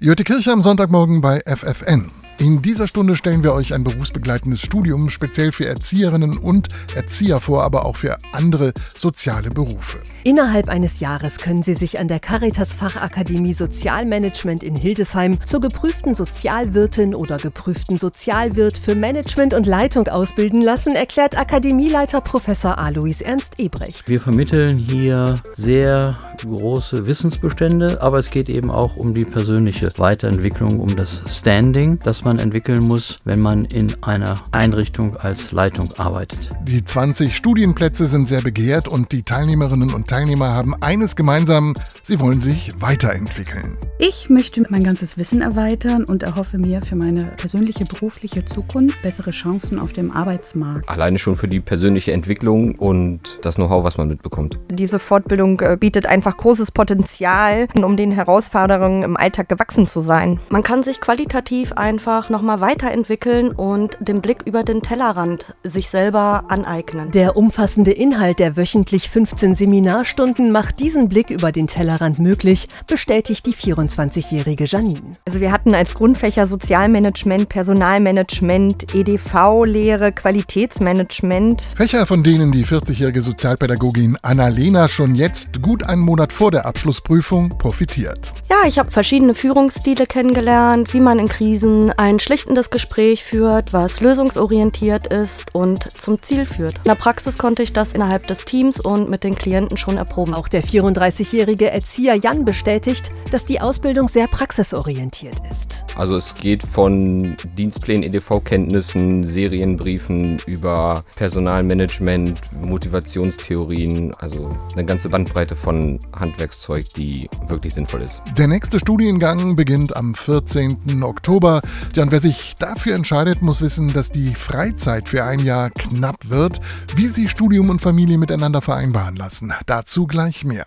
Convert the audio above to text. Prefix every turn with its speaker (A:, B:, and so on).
A: Jörte Kirche am Sonntagmorgen bei FFN. In dieser Stunde stellen wir euch ein berufsbegleitendes Studium speziell für Erzieherinnen und Erzieher vor, aber auch für andere soziale Berufe.
B: Innerhalb eines Jahres können Sie sich an der Caritas Fachakademie Sozialmanagement in Hildesheim zur geprüften Sozialwirtin oder geprüften Sozialwirt für Management und Leitung ausbilden lassen, erklärt Akademieleiter Professor Alois Ernst Ebrecht.
C: Wir vermitteln hier sehr große Wissensbestände, aber es geht eben auch um die persönliche Weiterentwicklung, um das Standing, das man entwickeln muss, wenn man in einer Einrichtung als Leitung arbeitet.
A: Die 20 Studienplätze sind sehr begehrt und die Teilnehmerinnen und Teilnehmer haben eines gemeinsam, sie wollen sich weiterentwickeln.
D: Ich möchte mein ganzes Wissen erweitern und erhoffe mir für meine persönliche berufliche Zukunft bessere Chancen auf dem Arbeitsmarkt.
E: Alleine schon für die persönliche Entwicklung und das Know-how, was man mitbekommt.
F: Diese Fortbildung äh, bietet einfach großes Potenzial, um den Herausforderungen im Alltag gewachsen zu sein.
G: Man kann sich qualitativ einfach nochmal weiterentwickeln und den Blick über den Tellerrand sich selber aneignen.
B: Der umfassende Inhalt der wöchentlich 15 Seminarstunden macht diesen Blick über den Tellerrand möglich, bestätigt die 24 25-jährige Janine.
F: Also wir hatten als Grundfächer Sozialmanagement, Personalmanagement, EDV-Lehre, Qualitätsmanagement.
A: Fächer, von denen die 40-jährige Sozialpädagogin Annalena schon jetzt gut einen Monat vor der Abschlussprüfung profitiert.
G: Ja, ich habe verschiedene Führungsstile kennengelernt, wie man in Krisen ein schlichtendes Gespräch führt, was lösungsorientiert ist und zum Ziel führt. In der Praxis konnte ich das innerhalb des Teams und mit den Klienten schon erproben.
B: Auch der 34-jährige Erzieher Jan bestätigt, dass die Ausbildung Ausbildung sehr praxisorientiert ist.
E: Also es geht von Dienstplänen, EDV-Kenntnissen, Serienbriefen über Personalmanagement, Motivationstheorien, also eine ganze Bandbreite von Handwerkszeug, die wirklich sinnvoll ist.
A: Der nächste Studiengang beginnt am 14. Oktober. Ja, und wer sich dafür entscheidet, muss wissen, dass die Freizeit für ein Jahr knapp wird. Wie sie Studium und Familie miteinander vereinbaren lassen, dazu gleich mehr.